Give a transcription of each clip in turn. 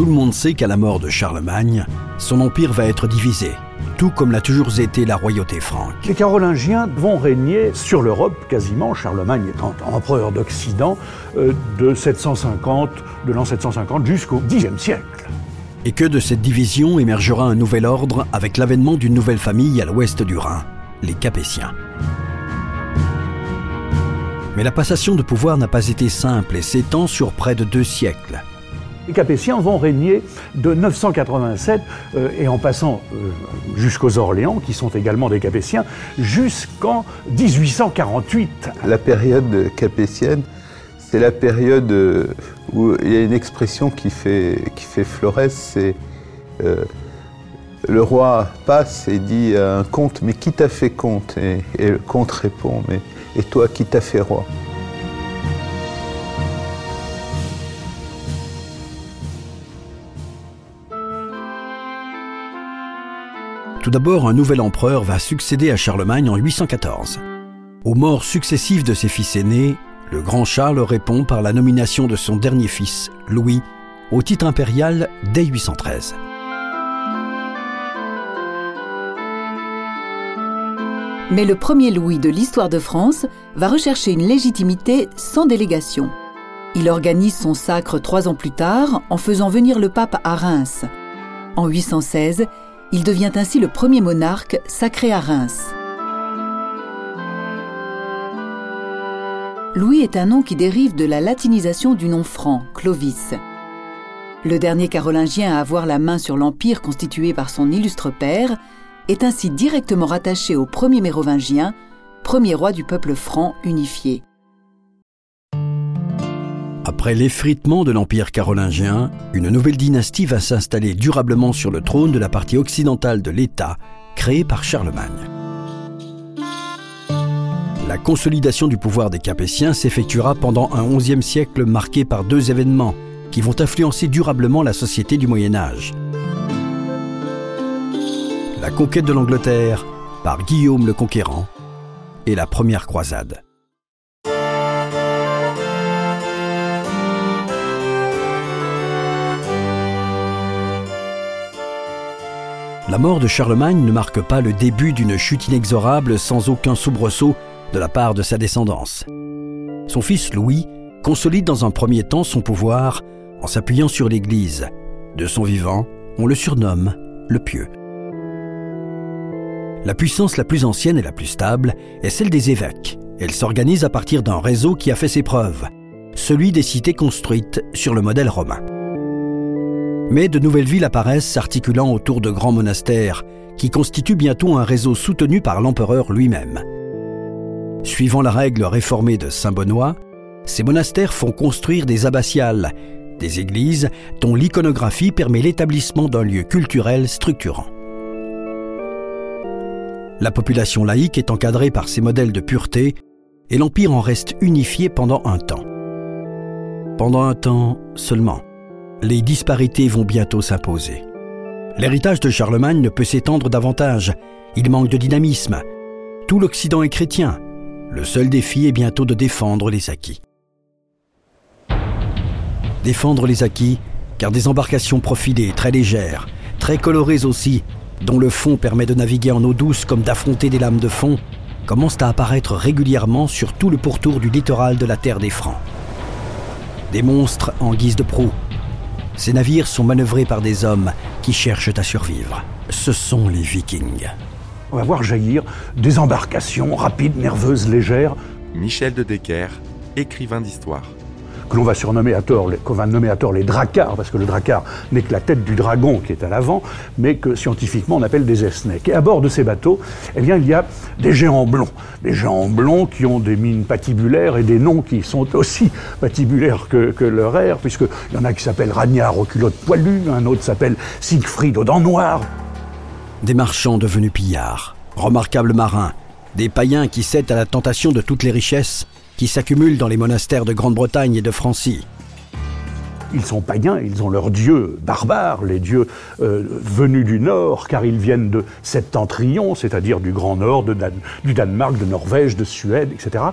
Tout le monde sait qu'à la mort de Charlemagne, son empire va être divisé, tout comme l'a toujours été la royauté franque. Les Carolingiens vont régner sur l'Europe quasiment, Charlemagne étant empereur d'Occident, euh, de 750, de l'an 750 jusqu'au Xe siècle. Et que de cette division émergera un nouvel ordre avec l'avènement d'une nouvelle famille à l'ouest du Rhin, les Capétiens. Mais la passation de pouvoir n'a pas été simple et s'étend sur près de deux siècles. Les Capétiens vont régner de 987 euh, et en passant euh, jusqu'aux Orléans, qui sont également des Capétiens, jusqu'en 1848. La période capétienne, c'est la période euh, où il y a une expression qui fait, qui fait c'est le roi passe et dit à un comte, mais qui t'a fait comte? Et, et le comte répond, mais et toi qui t'a fait roi? Tout d'abord, un nouvel empereur va succéder à Charlemagne en 814. Aux morts successives de ses fils aînés, le grand Charles répond par la nomination de son dernier fils, Louis, au titre impérial dès 813. Mais le premier Louis de l'histoire de France va rechercher une légitimité sans délégation. Il organise son sacre trois ans plus tard en faisant venir le pape à Reims. En 816, il devient ainsi le premier monarque sacré à Reims. Louis est un nom qui dérive de la latinisation du nom franc, Clovis. Le dernier carolingien à avoir la main sur l'empire constitué par son illustre père est ainsi directement rattaché au premier mérovingien, premier roi du peuple franc unifié. Après l'effritement de l'Empire carolingien, une nouvelle dynastie va s'installer durablement sur le trône de la partie occidentale de l'État, créée par Charlemagne. La consolidation du pouvoir des Capétiens s'effectuera pendant un XIe siècle marqué par deux événements qui vont influencer durablement la société du Moyen Âge. La conquête de l'Angleterre par Guillaume le Conquérant et la première croisade. La mort de Charlemagne ne marque pas le début d'une chute inexorable sans aucun soubresaut de la part de sa descendance. Son fils Louis consolide dans un premier temps son pouvoir en s'appuyant sur l'Église. De son vivant, on le surnomme le Pieux. La puissance la plus ancienne et la plus stable est celle des évêques. Elle s'organise à partir d'un réseau qui a fait ses preuves, celui des cités construites sur le modèle romain. Mais de nouvelles villes apparaissent s'articulant autour de grands monastères, qui constituent bientôt un réseau soutenu par l'empereur lui-même. Suivant la règle réformée de Saint Benoît, ces monastères font construire des abbatiales, des églises dont l'iconographie permet l'établissement d'un lieu culturel structurant. La population laïque est encadrée par ces modèles de pureté et l'Empire en reste unifié pendant un temps. Pendant un temps seulement les disparités vont bientôt s'imposer. L'héritage de Charlemagne ne peut s'étendre davantage. Il manque de dynamisme. Tout l'Occident est chrétien. Le seul défi est bientôt de défendre les acquis. Défendre les acquis, car des embarcations profilées, très légères, très colorées aussi, dont le fond permet de naviguer en eau douce comme d'affronter des lames de fond, commencent à apparaître régulièrement sur tout le pourtour du littoral de la terre des Francs. Des monstres en guise de proue, ces navires sont manœuvrés par des hommes qui cherchent à survivre. Ce sont les Vikings. On va voir jaillir des embarcations rapides, nerveuses, légères. Michel de Decker, écrivain d'histoire. Que l'on va surnommer à tort, qu'on va nommer à tort les dracars, parce que le dracar n'est que la tête du dragon qui est à l'avant, mais que scientifiquement on appelle des esnèques. Et à bord de ces bateaux, eh bien, il y a des géants blonds, des géants blonds qui ont des mines patibulaires et des noms qui sont aussi patibulaires que, leur air, puisqu'il y en a qui s'appellent Ragnard aux culottes poilues, un autre s'appelle Siegfried aux dents noires. Des marchands devenus pillards, remarquables marins, des païens qui cèdent à la tentation de toutes les richesses qui s'accumulent dans les monastères de Grande-Bretagne et de Francie. Ils sont païens, ils ont leurs dieux barbares, les dieux euh, venus du Nord, car ils viennent de Septentrion, c'est-à-dire du Grand Nord, du Danemark, de Norvège, de Suède, etc.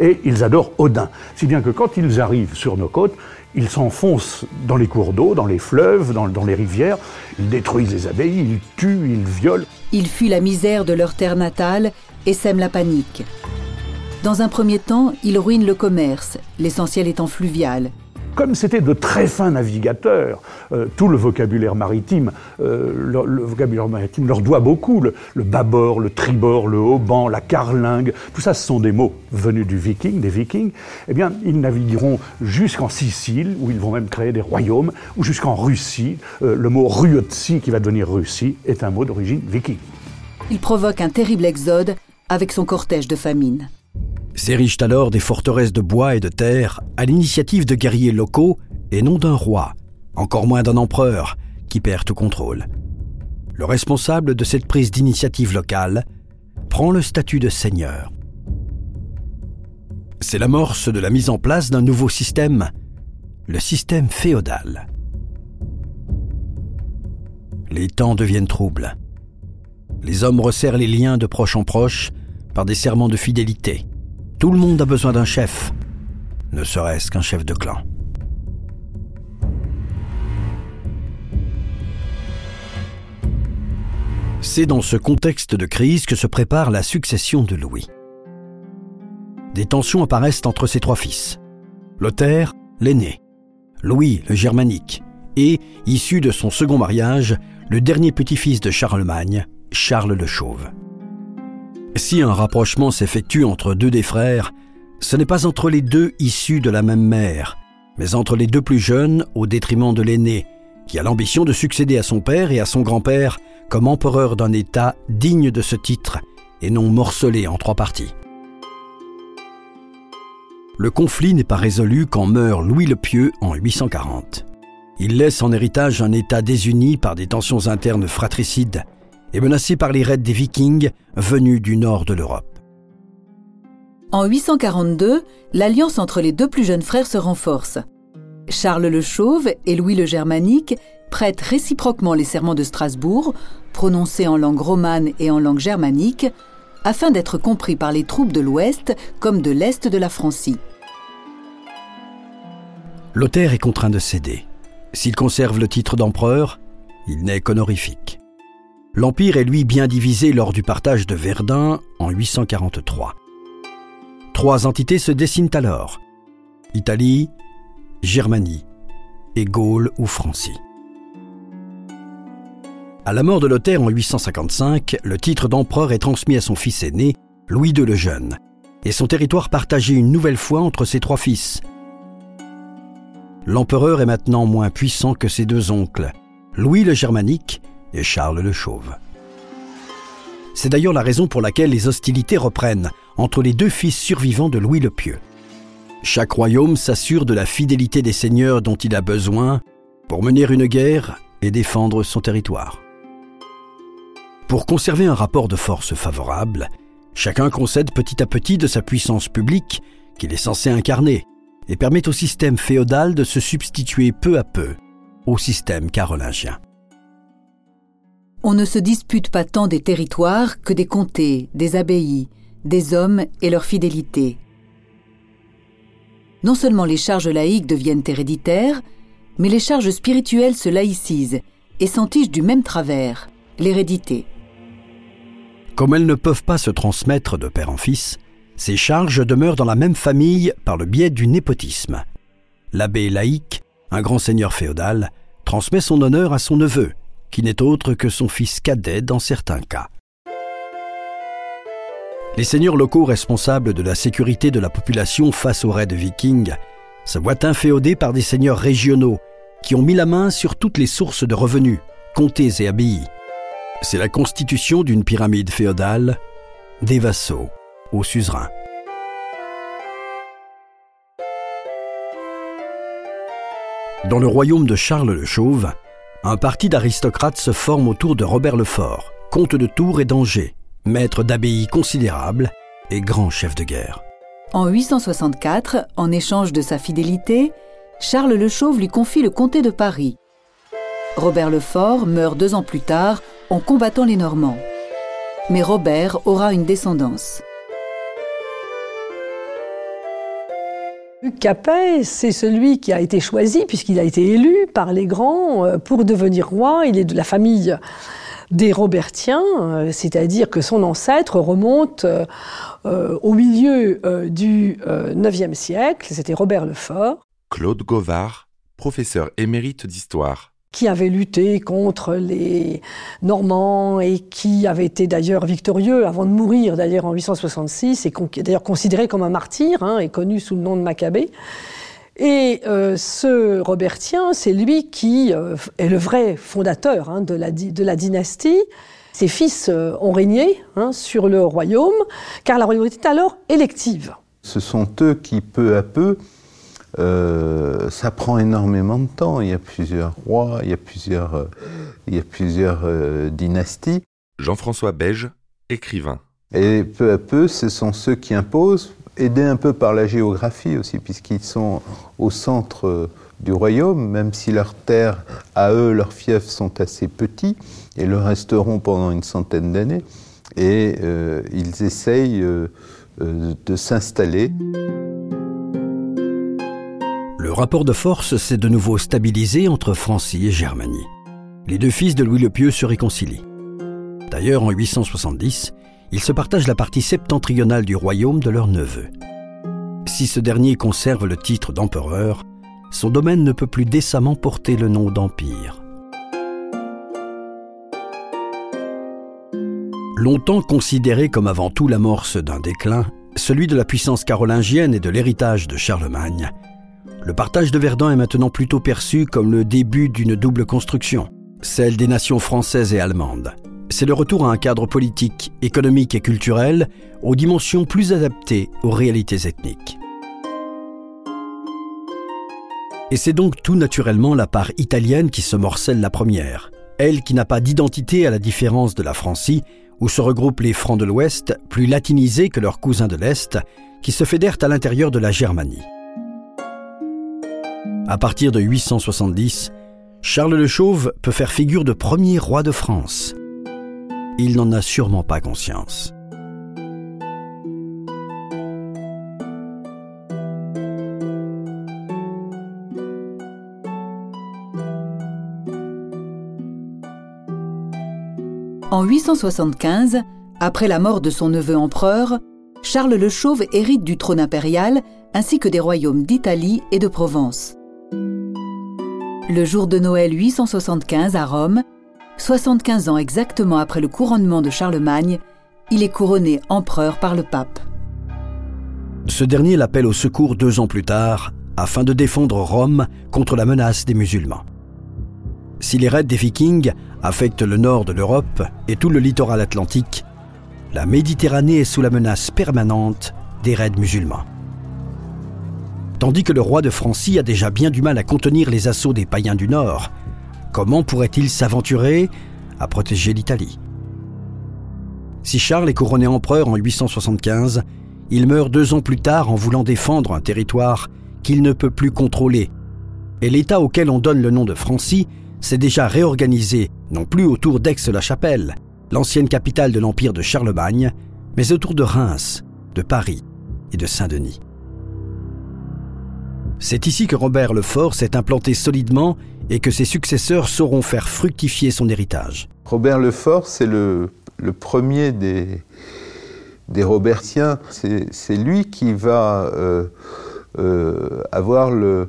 Et ils adorent Odin. Si bien que quand ils arrivent sur nos côtes, ils s'enfoncent dans les cours d'eau, dans les fleuves, dans, dans les rivières, ils détruisent les abbayes, ils tuent, ils violent. Ils fuient la misère de leur terre natale et sèment la panique. Dans un premier temps, ils ruinent le commerce, l'essentiel étant fluvial. Comme c'était de très fins navigateurs, euh, tout le vocabulaire maritime, euh, le, vocabulaire maritime leur doit beaucoup. Le, le, bâbord, le tribord, le haubans, la carlingue, tout ça, ce sont des mots venus du viking, des vikings. Eh bien, ils navigueront jusqu'en Sicile, où ils vont même créer des royaumes, ou jusqu'en Russie. Euh, le mot Ruotsi, qui va devenir Russie, est un mot d'origine viking. Il provoque un terrible exode avec son cortège de famine. S'érigent alors des forteresses de bois et de terre à l'initiative de guerriers locaux et non d'un roi, encore moins d'un empereur, qui perd tout contrôle. Le responsable de cette prise d'initiative locale prend le statut de seigneur. C'est l'amorce de la mise en place d'un nouveau système, le système féodal. Les temps deviennent troubles. Les hommes resserrent les liens de proche en proche par des serments de fidélité. Tout le monde a besoin d'un chef, ne serait-ce qu'un chef de clan. C'est dans ce contexte de crise que se prépare la succession de Louis. Des tensions apparaissent entre ses trois fils. Lothaire, l'aîné, Louis le germanique, et, issu de son second mariage, le dernier petit-fils de Charlemagne, Charles le Chauve. Si un rapprochement s'effectue entre deux des frères, ce n'est pas entre les deux issus de la même mère, mais entre les deux plus jeunes au détriment de l'aîné, qui a l'ambition de succéder à son père et à son grand-père comme empereur d'un État digne de ce titre et non morcelé en trois parties. Le conflit n'est pas résolu quand meurt Louis le Pieux en 840. Il laisse en héritage un État désuni par des tensions internes fratricides et menacé par les raids des Vikings venus du nord de l'Europe. En 842, l'alliance entre les deux plus jeunes frères se renforce. Charles le Chauve et Louis le Germanique prêtent réciproquement les serments de Strasbourg, prononcés en langue romane et en langue germanique, afin d'être compris par les troupes de l'Ouest comme de l'Est de la Francie. Lothaire est contraint de céder. S'il conserve le titre d'empereur, il n'est qu'honorifique. L'Empire est lui bien divisé lors du partage de Verdun en 843. Trois entités se dessinent alors. Italie, Germanie et Gaule ou Francie. À la mort de Lothaire en 855, le titre d'empereur est transmis à son fils aîné, Louis II le Jeune, et son territoire partagé une nouvelle fois entre ses trois fils. L'empereur est maintenant moins puissant que ses deux oncles, Louis le Germanique et Charles le Chauve. C'est d'ailleurs la raison pour laquelle les hostilités reprennent entre les deux fils survivants de Louis le Pieux. Chaque royaume s'assure de la fidélité des seigneurs dont il a besoin pour mener une guerre et défendre son territoire. Pour conserver un rapport de force favorable, chacun concède petit à petit de sa puissance publique qu'il est censé incarner et permet au système féodal de se substituer peu à peu au système carolingien on ne se dispute pas tant des territoires que des comtés, des abbayes, des hommes et leur fidélité. Non seulement les charges laïques deviennent héréditaires, mais les charges spirituelles se laïcisent et s'entichent du même travers, l'hérédité. Comme elles ne peuvent pas se transmettre de père en fils, ces charges demeurent dans la même famille par le biais du népotisme. L'abbé laïque, un grand seigneur féodal, transmet son honneur à son neveu, qui n'est autre que son fils cadet dans certains cas. Les seigneurs locaux responsables de la sécurité de la population face aux raids vikings se voit inféodé par des seigneurs régionaux qui ont mis la main sur toutes les sources de revenus, comtés et abbayes. C'est la constitution d'une pyramide féodale, des vassaux aux suzerains. Dans le royaume de Charles le Chauve, un parti d'aristocrates se forme autour de Robert le Fort, comte de Tours et d'Angers, maître d'abbaye considérable et grand chef de guerre. En 864, en échange de sa fidélité, Charles le Chauve lui confie le comté de Paris. Robert le Fort meurt deux ans plus tard en combattant les Normands. Mais Robert aura une descendance. Capet, c'est celui qui a été choisi, puisqu'il a été élu par les grands euh, pour devenir roi. Il est de la famille des Robertiens, euh, c'est-à-dire que son ancêtre remonte euh, au milieu du IXe siècle, c'était Robert le Fort. Claude Govard, professeur émérite d'histoire qui avait lutté contre les Normands et qui avait été d'ailleurs victorieux avant de mourir d'ailleurs en 866 et d'ailleurs considéré comme un martyr hein, et connu sous le nom de Maccabée. Et euh, ce Robertien, c'est lui qui euh, est le vrai fondateur hein, de, la, de, la, dynastie. Ses fils euh, ont régné hein, sur le royaume, car la royauté est alors élective. Ce sont eux qui, peu à peu, euh, ça prend énormément de temps. Il y a plusieurs rois, il y a plusieurs, euh, il y a plusieurs euh, dynasties. Jean-François Beige, écrivain. Et peu à peu, ce sont ceux qui imposent, aidés un peu par la géographie aussi, puisqu'ils sont au centre du royaume, même si leurs terres, à eux, leurs fiefs sont assez petits, et le resteront pendant une centaine d'années. Et ils essayent de s'installer. Rapport de force s'est de nouveau stabilisé entre Francie et Germanie. Les deux fils de Louis le Pieux se réconcilient. D'ailleurs, en 870, ils se partagent la partie septentrionale du royaume de leur neveu. Si ce dernier conserve le titre d'empereur, son domaine ne peut plus décemment porter le nom d'empire. Longtemps considéré comme avant tout l'amorce d'un déclin, celui de la puissance carolingienne et de l'héritage de Charlemagne, le partage de Verdun est maintenant plutôt perçu comme le début d'une double construction, celle des nations françaises et allemandes. C'est le retour à un cadre politique, économique et culturel aux dimensions plus adaptées aux réalités ethniques. Et c'est donc tout naturellement la part italienne qui se morcelle la première, elle qui n'a pas d'identité à la différence de la Francie, où se regroupent les Francs de l'Ouest, plus latinisés que leurs cousins de l'Est, qui se fédèrent à l'intérieur de la Germanie. À partir de 870, Charles le Chauve peut faire figure de premier roi de France. Il n'en a sûrement pas conscience. En 875, après la mort de son neveu empereur, Charles le Chauve hérite du trône impérial ainsi que des royaumes d'Italie et de Provence. Le jour de Noël 875 à Rome, 75 ans exactement après le couronnement de Charlemagne, il est couronné empereur par le pape. Ce dernier l'appelle au secours deux ans plus tard afin de défendre Rome contre la menace des musulmans. Si les raids des Vikings affectent le nord de l'Europe et tout le littoral atlantique, la Méditerranée est sous la menace permanente des raids musulmans tandis que le roi de Francie a déjà bien du mal à contenir les assauts des païens du Nord. Comment pourrait-il s'aventurer à protéger l'Italie? Si Charles est couronné empereur en 875, il meurt deux ans plus tard en voulant défendre un territoire qu'il ne peut plus contrôler. Et l'État auquel on donne le nom de Francie s'est déjà réorganisé, non plus autour d'Aix-la-Chapelle, l'ancienne capitale de l'Empire de Charlemagne, mais autour de Reims, de Paris et de Saint-Denis. C'est ici que Robert le Fort s'est implanté solidement et que ses successeurs sauront faire fructifier son héritage. Robert le Fort, c'est le, premier des, des Robertiens. C'est lui qui va euh, euh, avoir le,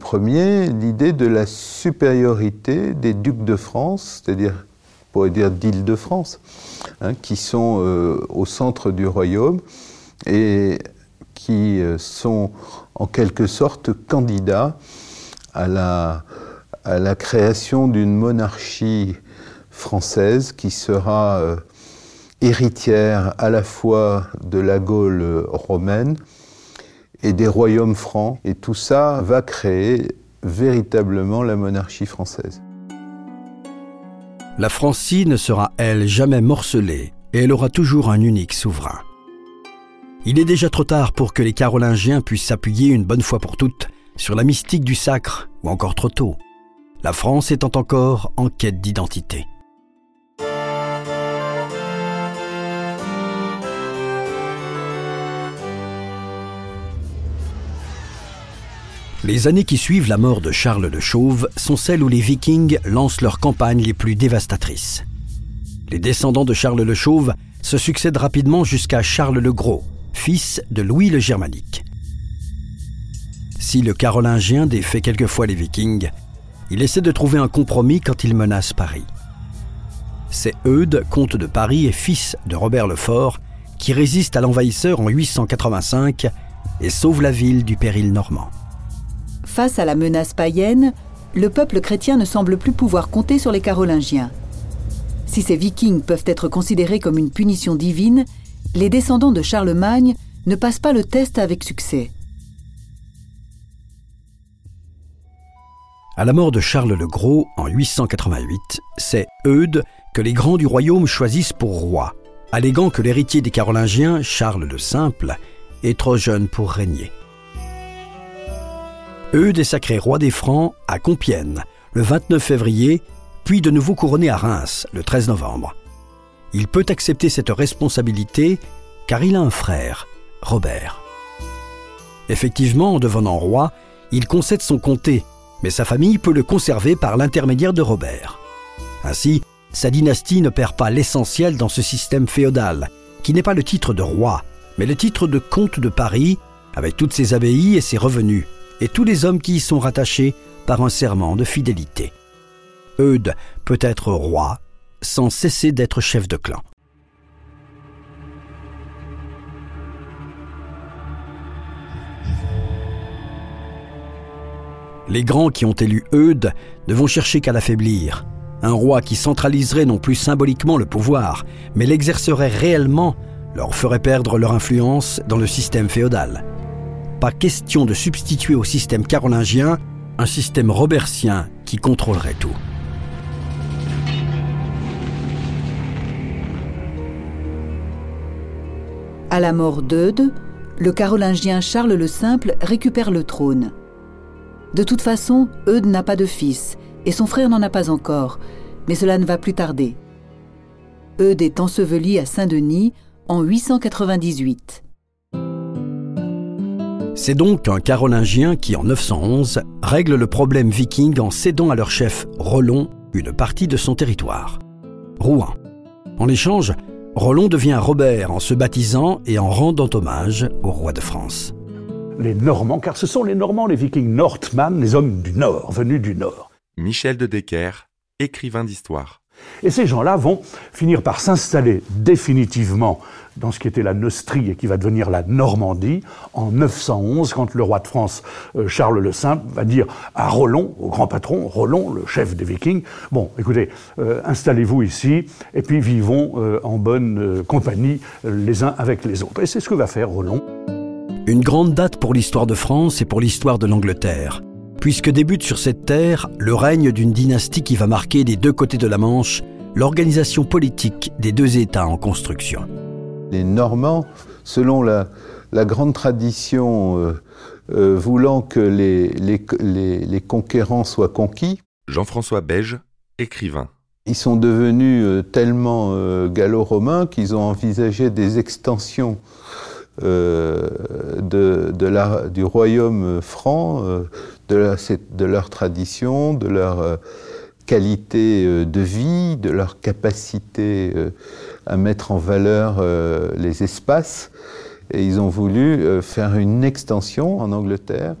premier l'idée de la supériorité des ducs de France, c'est-à-dire, pourrait dire d'Île-de-France, hein, qui sont euh, au centre du royaume. Qui sont en quelque sorte candidats à la, à la création d'une monarchie française qui sera euh, héritière à la fois de la Gaule romaine et des royaumes francs. Et tout ça va créer véritablement la monarchie française. La Francie ne sera, elle, jamais morcelée et elle aura toujours un unique souverain. Il est déjà trop tard pour que les Carolingiens puissent s'appuyer une bonne fois pour toutes sur la mystique du sacre, ou encore trop tôt, la France étant encore en quête d'identité. Les années qui suivent la mort de Charles le Chauve sont celles où les Vikings lancent leurs campagnes les plus dévastatrices. Les descendants de Charles le Chauve se succèdent rapidement jusqu'à Charles le Gros, fils de Louis le Germanique. Si le Carolingien défait quelquefois les Vikings, il essaie de trouver un compromis quand il menace Paris. C'est Eudes, comte de Paris et fils de Robert le Fort, qui résiste à l'envahisseur en 885 et sauve la ville du péril normand. Face à la menace païenne, le peuple chrétien ne semble plus pouvoir compter sur les Carolingiens. Si ces Vikings peuvent être considérés comme une punition divine, les descendants de Charlemagne ne passent pas le test avec succès. À la mort de Charles le Gros en 888, c'est Eudes que les grands du royaume choisissent pour roi, alléguant que l'héritier des Carolingiens, Charles le Simple, est trop jeune pour régner. Eudes est sacré roi des Francs à Compiègne le 29 février, puis de nouveau couronné à Reims le 13 novembre. Il peut accepter cette responsabilité car il a un frère, Robert. Effectivement, en devenant roi, il concède son comté, mais sa famille peut le conserver par l'intermédiaire de Robert. Ainsi, sa dynastie ne perd pas l'essentiel dans ce système féodal, qui n'est pas le titre de roi, mais le titre de comte de Paris, avec toutes ses abbayes et ses revenus, et tous les hommes qui y sont rattachés par un serment de fidélité. Eudes peut être roi sans cesser d'être chef de clan. Les grands qui ont élu Eudes ne vont chercher qu'à l'affaiblir. Un roi qui centraliserait non plus symboliquement le pouvoir, mais l'exercerait réellement, leur ferait perdre leur influence dans le système féodal. Pas question de substituer au système carolingien un système robertien qui contrôlerait tout. À la mort d'Eudes, le carolingien Charles le Simple récupère le trône. De toute façon, Eudes n'a pas de fils, et son frère n'en a pas encore, mais cela ne va plus tarder. Eudes est enseveli à Saint-Denis en 898. C'est donc un carolingien qui, en 911, règle le problème viking en cédant à leur chef Rollon une partie de son territoire. Rouen. En échange, Rollon devient Robert en se baptisant et en rendant hommage au roi de France. Les Normands, car ce sont les Normands, les Vikings Northmen, les hommes du Nord, venus du Nord. Michel de Decker, écrivain d'histoire. Et ces gens-là vont finir par s'installer définitivement dans ce qui était la Neustrie et qui va devenir la Normandie en 911, quand le roi de France, euh, Charles le Simple, va dire à Rollon, au grand patron, Rollon, le chef des Vikings, bon, écoutez, euh, installez-vous ici et puis vivons euh, en bonne compagnie les uns avec les autres. Et c'est ce que va faire Rollon. Une grande date pour l'histoire de France et pour l'histoire de l'Angleterre puisque débute sur cette terre le règne d'une dynastie qui va marquer des deux côtés de la Manche l'organisation politique des deux États en construction. Les Normands, selon la, grande tradition euh, euh, voulant que les, les, conquérants soient conquis, Jean-François Beige, écrivain. Ils sont devenus euh, tellement gallo-romains qu'ils ont envisagé des extensions de, du royaume franc de, leur tradition, de leur qualité de vie, de leur capacité à mettre en valeur les espaces. Et ils ont voulu faire une extension en Angleterre.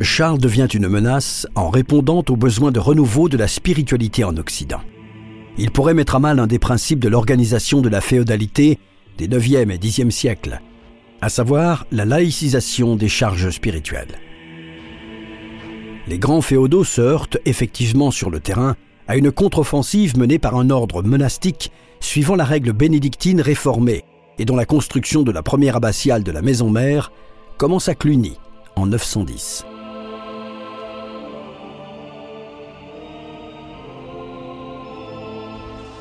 Charles devient une menace en répondant aux besoins de renouveau de la spiritualité en Occident. Il pourrait mettre à mal un des principes de l'organisation de la féodalité des 9e et 10e siècles, à savoir la laïcisation des charges spirituelles. Les grands féodaux se heurtent effectivement sur le terrain à une contre-offensive menée par un ordre monastique suivant la règle bénédictine réformée et dont la construction de la première abbatiale de la maison mère commence à Cluny en 910.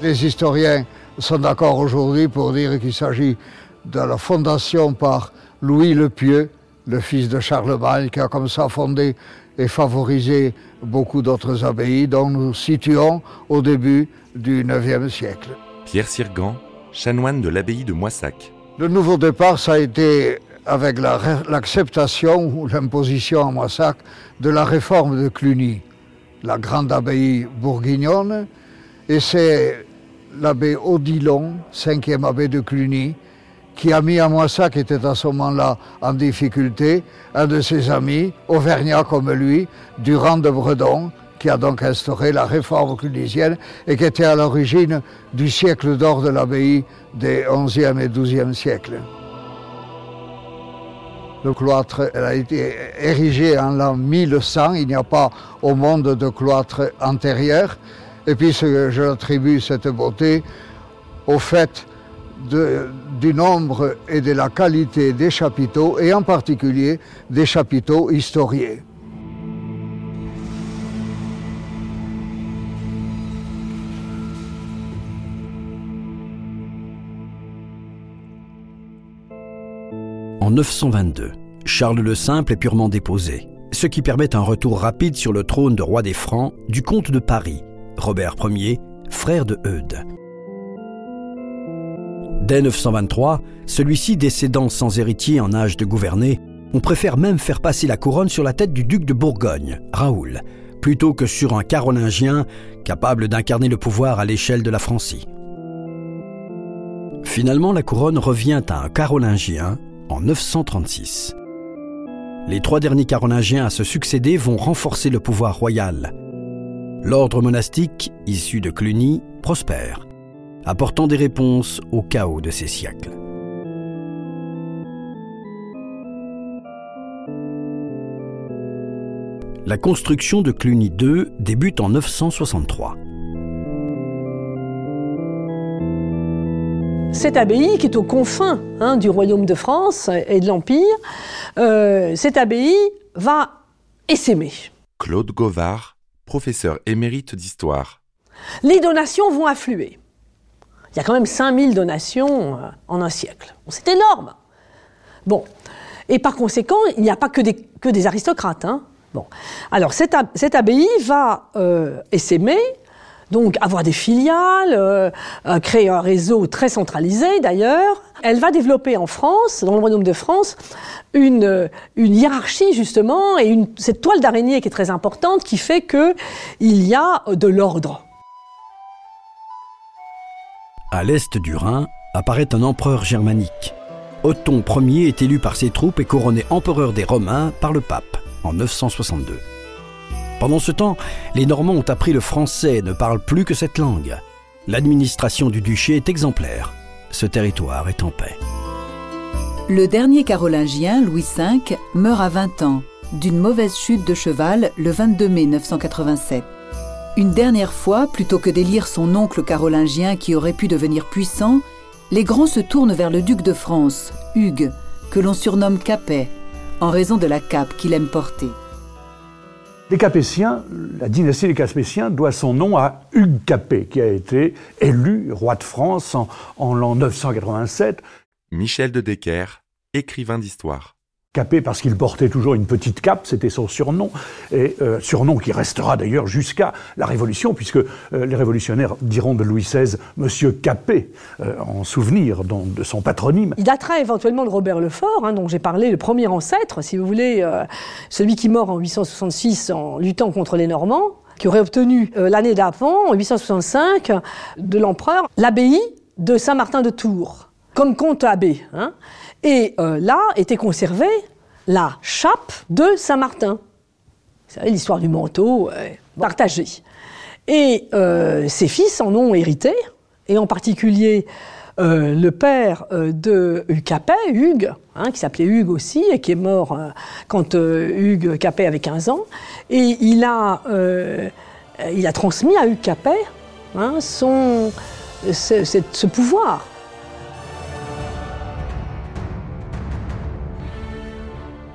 Les historiens sont d'accord aujourd'hui pour dire qu'il s'agit de la fondation par Louis le Pieux, le fils de Charlemagne, qui a comme ça fondé et favorisé beaucoup d'autres abbayes, dont nous situons au début du IXe siècle. Pierre Sirgan, chanoine de l'abbaye de Moissac. Le nouveau départ, ça a été avec l'acceptation ou l'imposition à Moissac de la réforme de Cluny, la grande abbaye bourguignonne, et c'est l'abbé Odilon, cinquième abbé de Cluny, qui a mis à Moissac, qui était à ce moment-là en difficulté, un de ses amis, auvergnat comme lui, Durand de Bredon, qui a donc instauré la réforme clunisienne et qui était à l'origine du siècle d'or de l'abbaye des 11e et 12e siècles. Le cloître a été érigé en l'an 1100, il n'y a pas au monde de cloître antérieur. Et puis je l'attribue cette beauté au fait du nombre et de la qualité des chapiteaux, et en particulier des chapiteaux historiés. En 922, Charles le Simple est purement déposé, ce qui permet un retour rapide sur le trône de roi des Francs du comte de Paris, Robert Ier, frère de Eudes. Dès 923, celui-ci décédant sans héritier en âge de gouverner, on préfère même faire passer la couronne sur la tête du duc de Bourgogne, Raoul, plutôt que sur un carolingien capable d'incarner le pouvoir à l'échelle de la Francie. Finalement, la couronne revient à un carolingien en 936. Les trois derniers carolingiens à se succéder vont renforcer le pouvoir royal, l'ordre monastique, issu de Cluny, prospère, apportant des réponses au chaos de ces siècles. La construction de Cluny II débute en 963. Cette abbaye, qui est aux confins hein, du royaume de France et de l'Empire, euh, cette abbaye va essaimer. Claude Govard, professeur émérite d'histoire. Les donations vont affluer. Il y a quand même 5000 donations euh, en un siècle. c'est énorme. Bon. Et par conséquent, il n'y a pas que des, aristocrates. Hein. Bon. Alors, cette, abbaye va euh, essaimer, donc avoir des filiales, euh, euh, créer un réseau très centralisé d'ailleurs. Elle va développer en France, dans le royaume de France, une, une hiérarchie justement et une, cette toile d'araignée qui est très importante qui fait que il y a de l'ordre. À l'est du Rhin apparaît un empereur germanique. Othon Ier est élu par ses troupes et couronné empereur des Romains par le pape en 962. Pendant ce temps, les Normands ont appris le français et ne parlent plus que cette langue. L'administration du duché est exemplaire. Ce territoire est en paix. Le dernier carolingien, Louis V, meurt à 20 ans d'une mauvaise chute de cheval le 22 mai 987. Une dernière fois, plutôt que d'élire son oncle carolingien qui aurait pu devenir puissant, les grands se tournent vers le duc de France, Hugues, que l'on surnomme Capet, en raison de la cape qu'il aime porter. Les Capétiens, la dynastie des Capétiens doit son nom à Hugues Capet, qui a été élu roi de France en, l'an 987. Michel de Decker, écrivain d'histoire. Capet parce qu'il portait toujours une petite cape, c'était son surnom, et euh, surnom qui restera d'ailleurs jusqu'à la Révolution, puisque euh, les révolutionnaires diront de Louis XVI Monsieur Capet, euh, en souvenir de son patronyme. Il datera éventuellement de Robert Lefort, hein, dont j'ai parlé, le premier ancêtre, si vous voulez, celui qui mort en 866 en luttant contre les Normands, qui aurait obtenu l'année d'avant, en 865, de l'empereur, l'abbaye de Saint-Martin de Tours, comme comte abbé. Hein. Et euh, là était conservée la chape de Saint-Martin. Vous savez, l'histoire du manteau partagée. Et euh, ses fils en ont hérité, et en particulier euh, le père euh, de Hugues Capet, Hugues, hein, qui s'appelait Hugues aussi, et qui est mort euh, quand Hugues Capet avait 15 ans. Et il a, il a transmis à Hugues Capet hein, son, ce, ce pouvoir.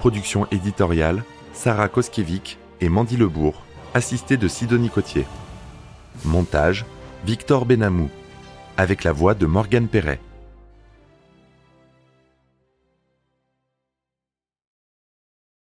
Production éditoriale Sarah Koskiewicz et Mandy Lebourg, assistée de Sidonie Cotier. Montage Victor Benamou, avec la voix de Morgane Perret.